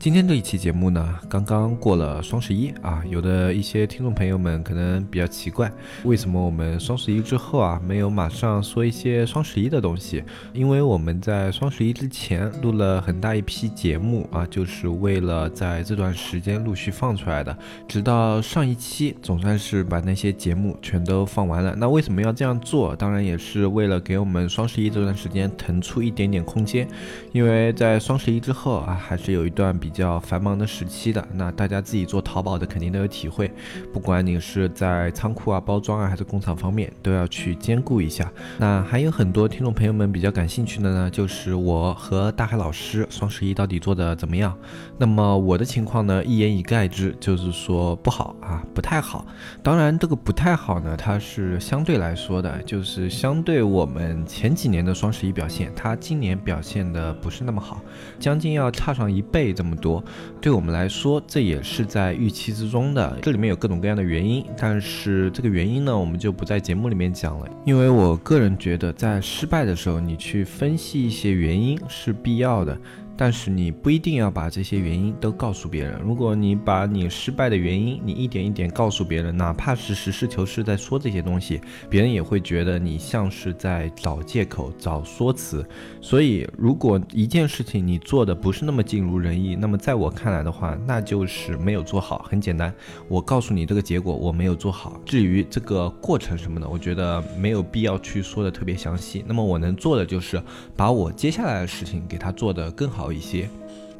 今天这一期节目呢，刚刚过了双十一啊，有的一些听众朋友们可能比较奇怪，为什么我们双十一之后啊，没有马上说一些双十一的东西？因为我们在双十一之前录了很大一批节目啊，就是为了在这段时间陆续放出来的，直到上一期总算是把那些节目全都放完了。那为什么要这样做？当然也是为了给我们双十一这段时间腾出一点点空间，因为在双十一之后啊，还是有一段比。比较繁忙的时期的，那大家自己做淘宝的肯定都有体会，不管你是在仓库啊、包装啊，还是工厂方面，都要去兼顾一下。那还有很多听众朋友们比较感兴趣的呢，就是我和大海老师双十一到底做的怎么样？那么我的情况呢，一言以概之，就是说不好啊，不太好。当然，这个不太好呢，它是相对来说的，就是相对我们前几年的双十一表现，它今年表现的不是那么好，将近要差上一倍这么。多，对我们来说，这也是在预期之中的。这里面有各种各样的原因，但是这个原因呢，我们就不在节目里面讲了。因为我个人觉得，在失败的时候，你去分析一些原因是必要的。但是你不一定要把这些原因都告诉别人。如果你把你失败的原因，你一点一点告诉别人，哪怕是实事求是在说这些东西，别人也会觉得你像是在找借口、找说辞。所以，如果一件事情你做的不是那么尽如人意，那么在我看来的话，那就是没有做好。很简单，我告诉你这个结果我没有做好。至于这个过程什么的，我觉得没有必要去说的特别详细。那么我能做的就是把我接下来的事情给他做得更好。一些。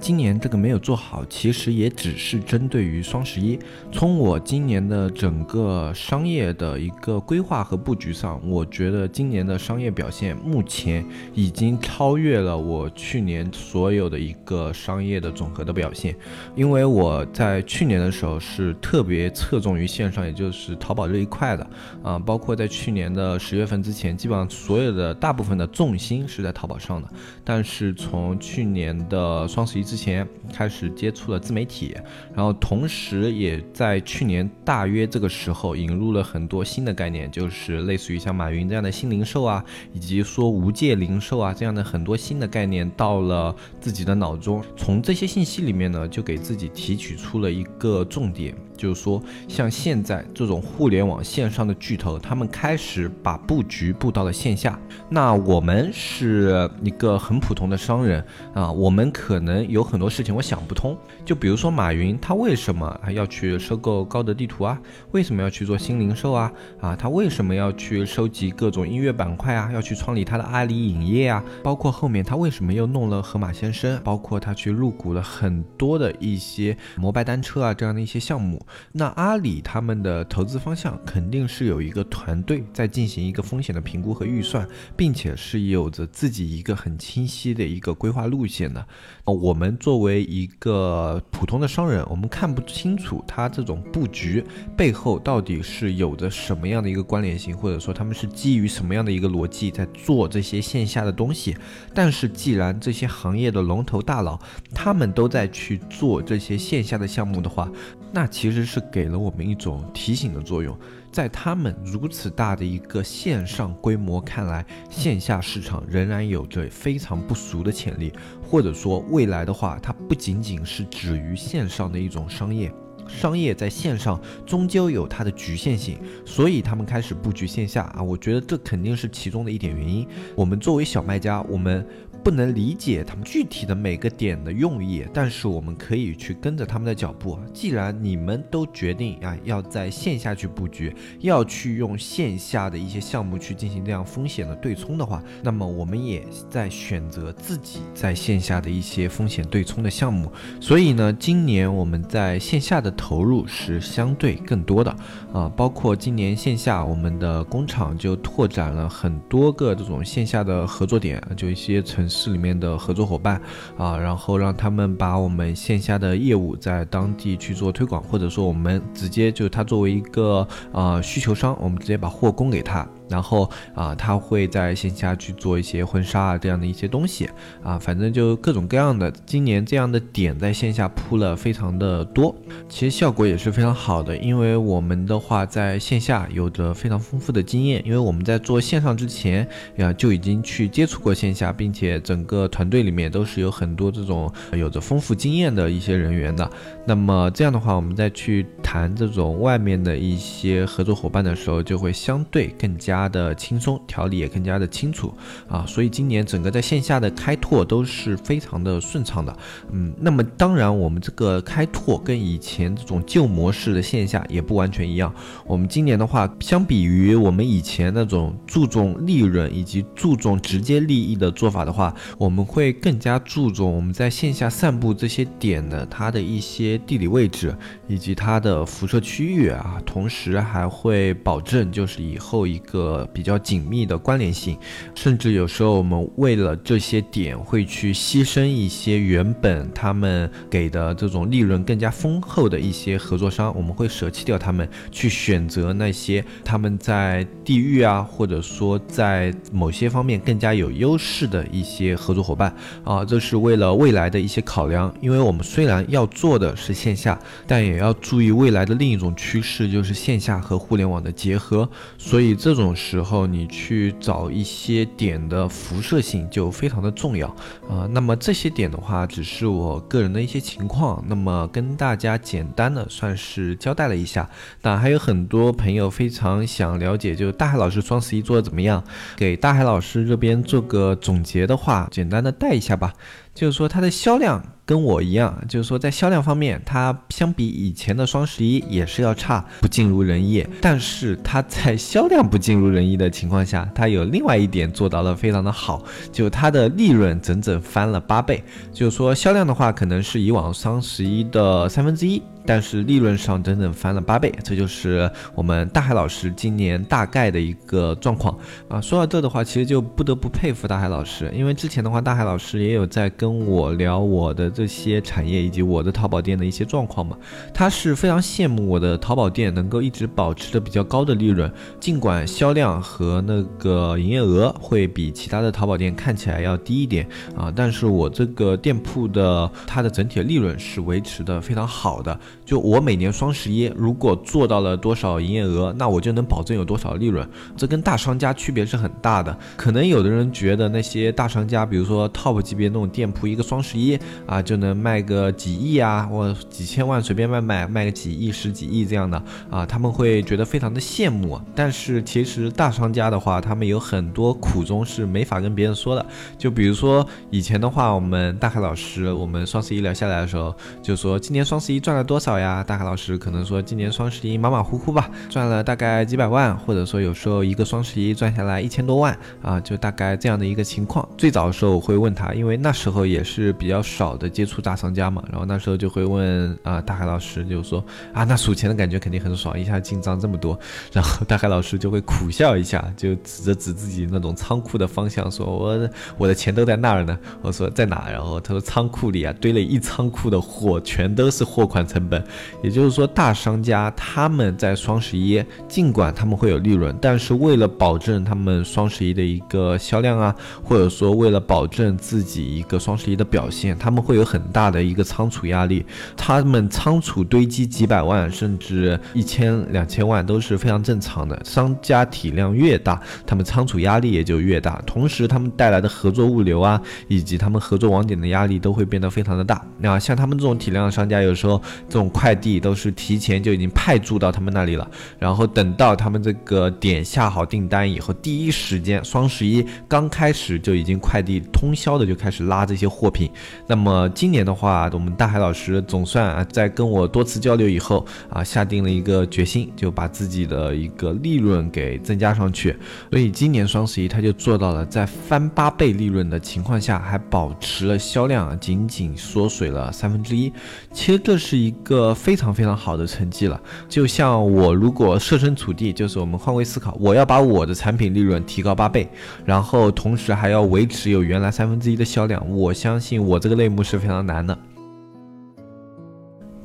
今年这个没有做好，其实也只是针对于双十一。从我今年的整个商业的一个规划和布局上，我觉得今年的商业表现目前已经超越了我去年所有的一个商业的总和的表现。因为我在去年的时候是特别侧重于线上，也就是淘宝这一块的啊，包括在去年的十月份之前，基本上所有的大部分的重心是在淘宝上的。但是从去年的双十一。之前开始接触了自媒体，然后同时也在去年大约这个时候引入了很多新的概念，就是类似于像马云这样的新零售啊，以及说无界零售啊这样的很多新的概念到了自己的脑中。从这些信息里面呢，就给自己提取出了一个重点。就是说，像现在这种互联网线上的巨头，他们开始把布局布到了线下。那我们是一个很普通的商人啊，我们可能有很多事情我想不通。就比如说马云，他为什么还要去收购高德地图啊？为什么要去做新零售啊？啊，他为什么要去收集各种音乐板块啊？要去创立他的阿里影业啊？包括后面他为什么又弄了盒马鲜生？包括他去入股了很多的一些摩拜单车啊这样的一些项目。那阿里他们的投资方向肯定是有一个团队在进行一个风险的评估和预算，并且是有着自己一个很清晰的一个规划路线的。我们作为一个普通的商人，我们看不清楚他这种布局背后到底是有着什么样的一个关联性，或者说他们是基于什么样的一个逻辑在做这些线下的东西。但是既然这些行业的龙头大佬他们都在去做这些线下的项目的话，那其实是给了我们一种提醒的作用，在他们如此大的一个线上规模看来，线下市场仍然有着非常不俗的潜力，或者说未来的话，它不仅仅是止于线上的一种商业，商业在线上终究有它的局限性，所以他们开始布局线下啊，我觉得这肯定是其中的一点原因。我们作为小卖家，我们。不能理解他们具体的每个点的用意，但是我们可以去跟着他们的脚步。既然你们都决定啊要在线下去布局，要去用线下的一些项目去进行这样风险的对冲的话，那么我们也在选择自己在线下的一些风险对冲的项目。所以呢，今年我们在线下的投入是相对更多的啊，包括今年线下我们的工厂就拓展了很多个这种线下的合作点，就一些城。市里面的合作伙伴啊，然后让他们把我们线下的业务在当地去做推广，或者说我们直接就他作为一个啊需求商，我们直接把货供给他。然后啊，他会在线下去做一些婚纱啊这样的一些东西啊，反正就各种各样的。今年这样的点在线下铺了非常的多，其实效果也是非常好的。因为我们的话在线下有着非常丰富的经验，因为我们在做线上之前呀就已经去接触过线下，并且整个团队里面都是有很多这种有着丰富经验的一些人员的。那么这样的话，我们再去谈这种外面的一些合作伙伴的时候，就会相对更加。它的轻松，条理也更加的清楚啊，所以今年整个在线下的开拓都是非常的顺畅的。嗯，那么当然，我们这个开拓跟以前这种旧模式的线下也不完全一样。我们今年的话，相比于我们以前那种注重利润以及注重直接利益的做法的话，我们会更加注重我们在线下散布这些点的它的一些地理位置以及它的辐射区域啊，同时还会保证就是以后一个。呃，比较紧密的关联性，甚至有时候我们为了这些点会去牺牲一些原本他们给的这种利润更加丰厚的一些合作商，我们会舍弃掉他们，去选择那些他们在地域啊，或者说在某些方面更加有优势的一些合作伙伴啊，这是为了未来的一些考量。因为我们虽然要做的是线下，但也要注意未来的另一种趋势，就是线下和互联网的结合，所以这种。时候你去找一些点的辐射性就非常的重要啊。那么这些点的话，只是我个人的一些情况，那么跟大家简单的算是交代了一下。那还有很多朋友非常想了解，就大海老师双十一做的怎么样？给大海老师这边做个总结的话，简单的带一下吧。就是说它的销量跟我一样，就是说在销量方面，它相比以前的双十一也是要差，不尽如人意。但是它在销量不尽如人意的情况下，它有另外一点做到了非常的好，就它的利润整整翻了八倍。就是说销量的话，可能是以往双十一的三分之一。但是利润上整整翻了八倍，这就是我们大海老师今年大概的一个状况啊。说到这的话，其实就不得不佩服大海老师，因为之前的话，大海老师也有在跟我聊我的这些产业以及我的淘宝店的一些状况嘛。他是非常羡慕我的淘宝店能够一直保持着比较高的利润，尽管销量和那个营业额会比其他的淘宝店看起来要低一点啊，但是我这个店铺的它的整体的利润是维持的非常好的。就我每年双十一如果做到了多少营业额，那我就能保证有多少利润。这跟大商家区别是很大的。可能有的人觉得那些大商家，比如说 top 级别那种店铺，一个双十一啊就能卖个几亿啊，或几千万随便卖卖，卖个几亿、十几亿这样的啊，他们会觉得非常的羡慕。但是其实大商家的话，他们有很多苦衷是没法跟别人说的。就比如说以前的话，我们大海老师，我们双十一聊下来的时候，就说今年双十一赚了多。少呀？大海老师可能说今年双十一马马虎虎吧，赚了大概几百万，或者说有时候一个双十一赚下来一千多万啊，就大概这样的一个情况。最早的时候我会问他，因为那时候也是比较少的接触大商家嘛，然后那时候就会问啊，大海老师就说啊，那数钱的感觉肯定很爽，一下进账这么多，然后大海老师就会苦笑一下，就指着指自己那种仓库的方向说，我我的钱都在那儿呢。我说在哪？然后他说仓库里啊堆了一仓库的货，全都是货款成。本，本也就是说，大商家他们在双十一，尽管他们会有利润，但是为了保证他们双十一的一个销量啊，或者说为了保证自己一个双十一的表现，他们会有很大的一个仓储压力。他们仓储堆积几百万，甚至一千两千万都是非常正常的。商家体量越大，他们仓储压力也就越大，同时他们带来的合作物流啊，以及他们合作网点的压力都会变得非常的大。那像他们这种体量的商家，有时候种快递都是提前就已经派驻到他们那里了，然后等到他们这个点下好订单以后，第一时间双十一刚开始就已经快递通宵的就开始拉这些货品。那么今年的话，我们大海老师总算啊，在跟我多次交流以后啊，下定了一个决心，就把自己的一个利润给增加上去。所以今年双十一他就做到了在翻八倍利润的情况下，还保持了销量仅仅缩水了三分之一。其实这是一个。个非常非常好的成绩了。就像我如果设身处地，就是我们换位思考，我要把我的产品利润提高八倍，然后同时还要维持有原来三分之一的销量，我相信我这个类目是非常难的。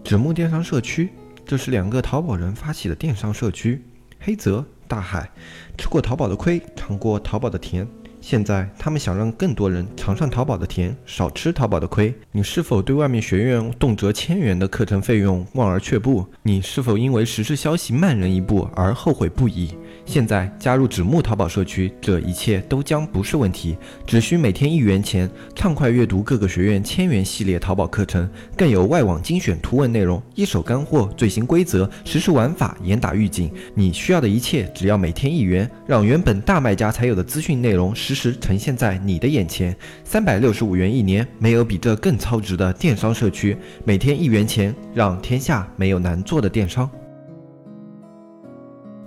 纸木电商社区，这是两个淘宝人发起的电商社区。黑泽大海，吃过淘宝的亏，尝过淘宝的甜。现在他们想让更多人尝上淘宝的甜，少吃淘宝的亏。你是否对外面学院动辄千元的课程费用望而却步？你是否因为实施消息慢人一步而后悔不已？现在加入纸木淘宝社区，这一切都将不是问题。只需每天一元钱，畅快阅读各个学院千元系列淘宝课程，更有外网精选图文内容、一手干货、最新规则、实时玩法、严打预警。你需要的一切，只要每天一元，让原本大卖家才有的资讯内容实实呈现在你的眼前。三百六十五元一年，没有比这更超值的电商社区。每天一元钱，让天下没有难做的电商。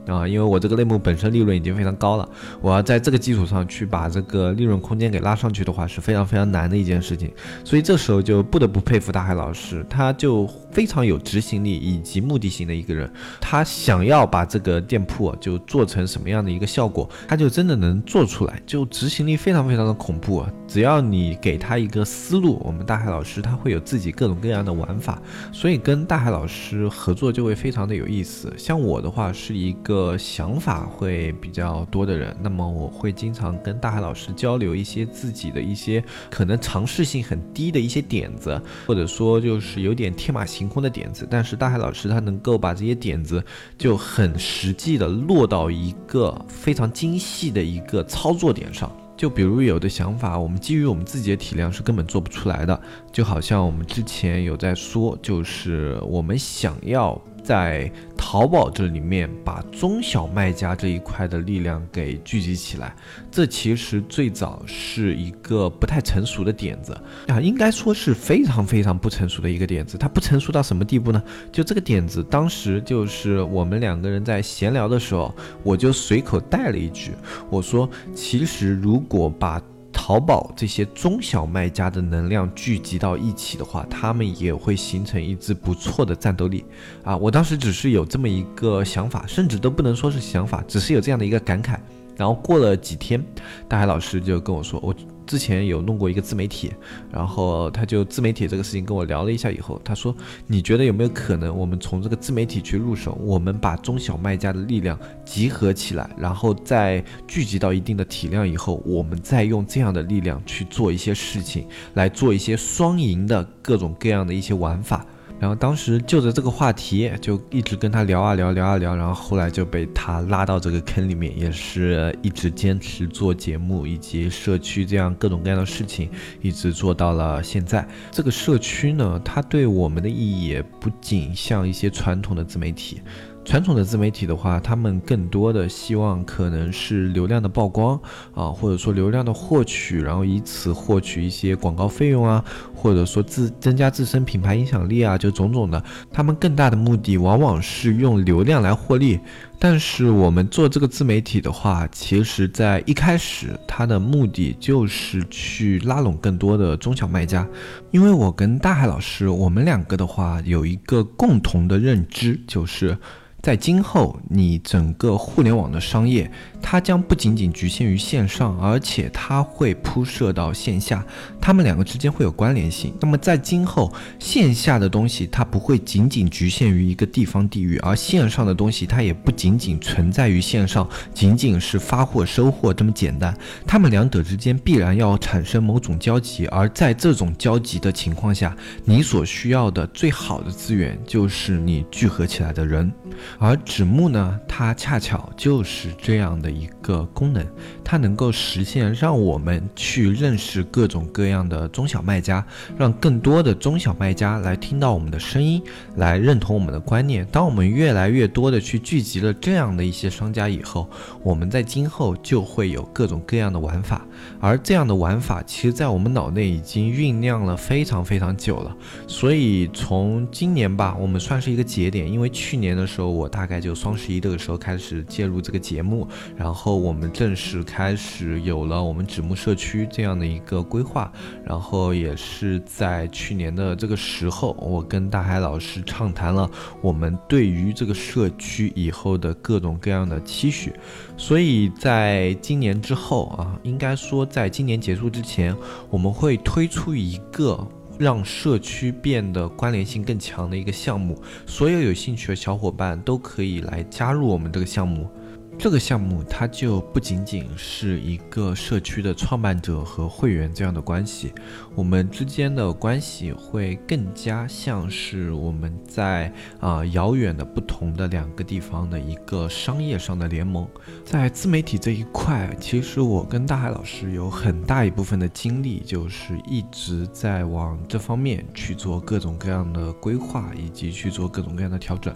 啊，因为我这个类目本身利润已经非常高了，我要在这个基础上去把这个利润空间给拉上去的话，是非常非常难的一件事情。所以这时候就不得不佩服大海老师，他就非常有执行力以及目的性的一个人。他想要把这个店铺就做成什么样的一个效果，他就真的能做出来，就执行力非常非常的恐怖啊！只要你给他一个思路，我们大海老师他会有自己各种各样的玩法，所以跟大海老师合作就会非常的有意思。像我的话是一个。呃，想法会比较多的人，那么我会经常跟大海老师交流一些自己的一些可能尝试性很低的一些点子，或者说就是有点天马行空的点子，但是大海老师他能够把这些点子就很实际的落到一个非常精细的一个操作点上。就比如有的想法，我们基于我们自己的体量是根本做不出来的，就好像我们之前有在说，就是我们想要。在淘宝这里面，把中小卖家这一块的力量给聚集起来，这其实最早是一个不太成熟的点子啊，应该说是非常非常不成熟的一个点子。它不成熟到什么地步呢？就这个点子，当时就是我们两个人在闲聊的时候，我就随口带了一句，我说，其实如果把淘宝这些中小卖家的能量聚集到一起的话，他们也会形成一支不错的战斗力啊！我当时只是有这么一个想法，甚至都不能说是想法，只是有这样的一个感慨。然后过了几天，大海老师就跟我说，我。之前有弄过一个自媒体，然后他就自媒体这个事情跟我聊了一下以后，他说：“你觉得有没有可能，我们从这个自媒体去入手，我们把中小卖家的力量集合起来，然后再聚集到一定的体量以后，我们再用这样的力量去做一些事情，来做一些双赢的各种各样的一些玩法。”然后当时就着这个话题，就一直跟他聊啊聊，聊啊聊，然后后来就被他拉到这个坑里面，也是一直坚持做节目以及社区这样各种各样的事情，一直做到了现在。这个社区呢，它对我们的意义也不仅像一些传统的自媒体。传统的自媒体的话，他们更多的希望可能是流量的曝光啊，或者说流量的获取，然后以此获取一些广告费用啊，或者说自增加自身品牌影响力啊，就种种的。他们更大的目的往往是用流量来获利。但是我们做这个自媒体的话，其实在一开始，它的目的就是去拉拢更多的中小卖家。因为我跟大海老师，我们两个的话有一个共同的认知，就是。在今后，你整个互联网的商业，它将不仅仅局限于线上，而且它会铺设到线下，它们两个之间会有关联性。那么在今后，线下的东西它不会仅仅局限于一个地方地域，而线上的东西它也不仅仅仅存在于线上，仅仅是发货收货这么简单。它们两者之间必然要产生某种交集，而在这种交集的情况下，你所需要的最好的资源就是你聚合起来的人。而纸木呢，它恰巧就是这样的一个功能，它能够实现让我们去认识各种各样的中小卖家，让更多的中小卖家来听到我们的声音，来认同我们的观念。当我们越来越多的去聚集了这样的一些商家以后，我们在今后就会有各种各样的玩法。而这样的玩法，其实在我们脑内已经酝酿了非常非常久了。所以从今年吧，我们算是一个节点，因为去年的时候。我大概就双十一这个时候开始介入这个节目，然后我们正式开始有了我们纸木社区这样的一个规划，然后也是在去年的这个时候，我跟大海老师畅谈了我们对于这个社区以后的各种各样的期许，所以在今年之后啊，应该说在今年结束之前，我们会推出一个。让社区变得关联性更强的一个项目，所有有兴趣的小伙伴都可以来加入我们这个项目。这个项目它就不仅仅是一个社区的创办者和会员这样的关系，我们之间的关系会更加像是我们在啊遥远的不同的两个地方的一个商业上的联盟。在自媒体这一块，其实我跟大海老师有很大一部分的精力，就是一直在往这方面去做各种各样的规划，以及去做各种各样的调整。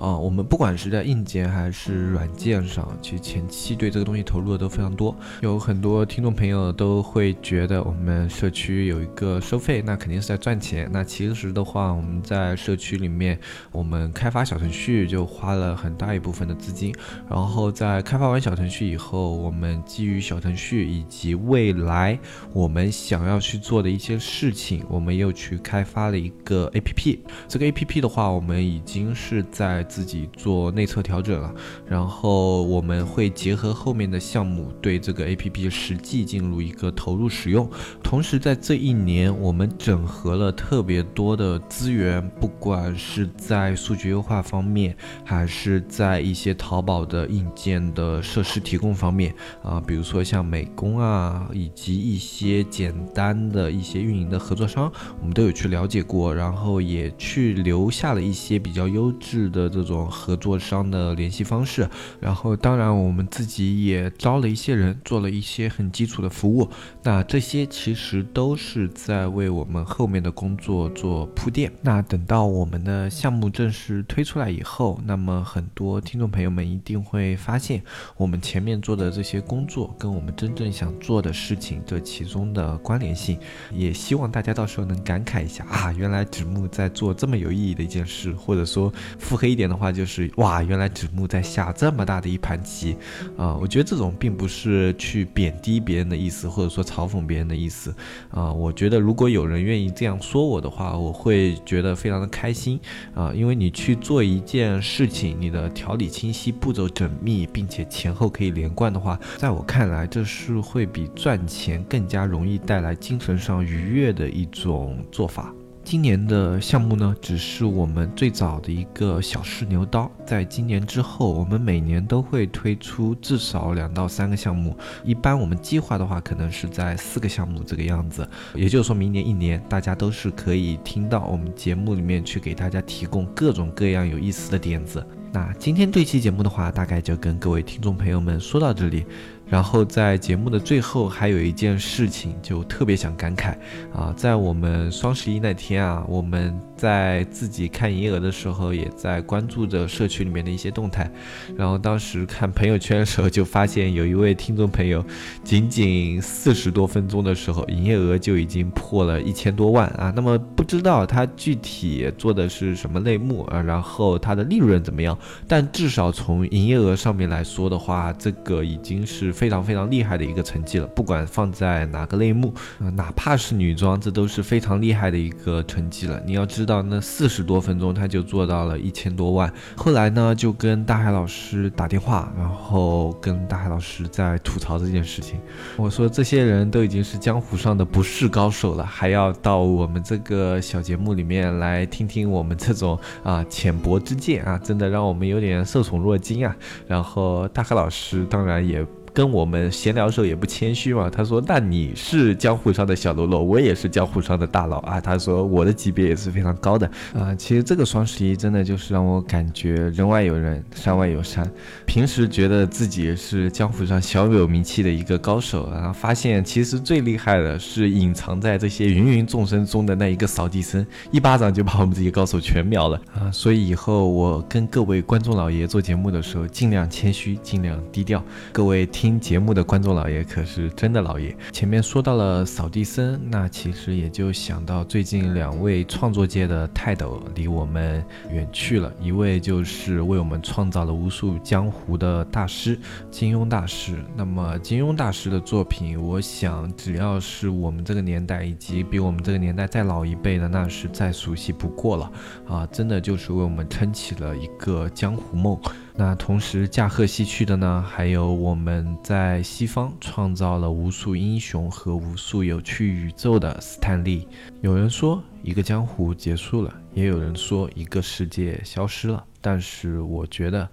啊，我们不管是在硬件还是软件上，其实前期对这个东西投入的都非常多。有很多听众朋友都会觉得我们社区有一个收费，那肯定是在赚钱。那其实的话，我们在社区里面，我们开发小程序就花了很大一部分的资金。然后在开发完小程序以后，我们基于小程序以及未来我们想要去做的一些事情，我们又去开发了一个 APP。这个 APP 的话，我们已经是在自己做内测调整了，然后我们会结合后面的项目，对这个 APP 实际进入一个投入使用。同时，在这一年，我们整合了特别多的资源，不管是在数据优化方面，还是在一些淘宝的硬件的设施提供方面啊，比如说像美工啊，以及一些简单的一些运营的合作商，我们都有去了解过，然后也去留下了一些比较优质的。这种合作商的联系方式，然后当然我们自己也招了一些人，做了一些很基础的服务。那这些其实都是在为我们后面的工作做铺垫。那等到我们的项目正式推出来以后，那么很多听众朋友们一定会发现，我们前面做的这些工作跟我们真正想做的事情这其中的关联性。也希望大家到时候能感慨一下啊，原来纸木在做这么有意义的一件事，或者说腹黑一点。的话就是哇，原来纸木在下这么大的一盘棋，啊，我觉得这种并不是去贬低别人的意思，或者说嘲讽别人的意思，啊，我觉得如果有人愿意这样说我的话，我会觉得非常的开心，啊，因为你去做一件事情，你的条理清晰，步骤缜密，并且前后可以连贯的话，在我看来，这是会比赚钱更加容易带来精神上愉悦的一种做法。今年的项目呢，只是我们最早的一个小试牛刀。在今年之后，我们每年都会推出至少两到三个项目。一般我们计划的话，可能是在四个项目这个样子。也就是说明年一年，大家都是可以听到我们节目里面去给大家提供各种各样有意思的点子。那今天这期节目的话，大概就跟各位听众朋友们说到这里。然后在节目的最后，还有一件事情，就特别想感慨啊，在我们双十一那天啊，我们在自己看营业额的时候，也在关注着社区里面的一些动态。然后当时看朋友圈的时候，就发现有一位听众朋友，仅仅四十多分钟的时候，营业额就已经破了一千多万啊。那么不知道他具体做的是什么类目啊，然后他的利润怎么样？但至少从营业额上面来说的话，这个已经是。非常非常厉害的一个成绩了，不管放在哪个类目，哪怕是女装，这都是非常厉害的一个成绩了。你要知道，那四十多分钟他就做到了一千多万。后来呢，就跟大海老师打电话，然后跟大海老师在吐槽这件事情。我说，这些人都已经是江湖上的不是高手了，还要到我们这个小节目里面来听听我们这种啊浅薄之见啊，真的让我们有点受宠若惊啊。然后大海老师当然也。跟我们闲聊的时候也不谦虚嘛，他说：“那你是江湖上的小喽啰，我也是江湖上的大佬啊。”他说：“我的级别也是非常高的啊。”其实这个双十一真的就是让我感觉人外有人，山外有山。平时觉得自己是江湖上小有名气的一个高手，然后发现其实最厉害的是隐藏在这些芸芸众生中的那一个扫地僧，一巴掌就把我们这些高手全秒了啊！所以以后我跟各位观众老爷做节目的时候，尽量谦虚，尽量低调。各位。听节目的观众老爷可是真的老爷。前面说到了扫地僧，那其实也就想到最近两位创作界的泰斗离我们远去了，一位就是为我们创造了无数江湖的大师金庸大师。那么金庸大师的作品，我想只要是我们这个年代以及比我们这个年代再老一辈的，那是再熟悉不过了啊！真的就是为我们撑起了一个江湖梦。那同时驾鹤西去的呢，还有我们在西方创造了无数英雄和无数有趣宇宙的斯坦利。有人说一个江湖结束了，也有人说一个世界消失了。但是我觉得，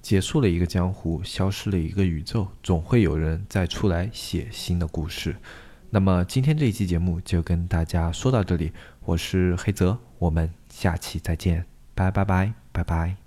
结束了一个江湖，消失了一个宇宙，总会有人再出来写新的故事。那么今天这一期节目就跟大家说到这里，我是黑泽，我们下期再见，拜拜拜拜拜。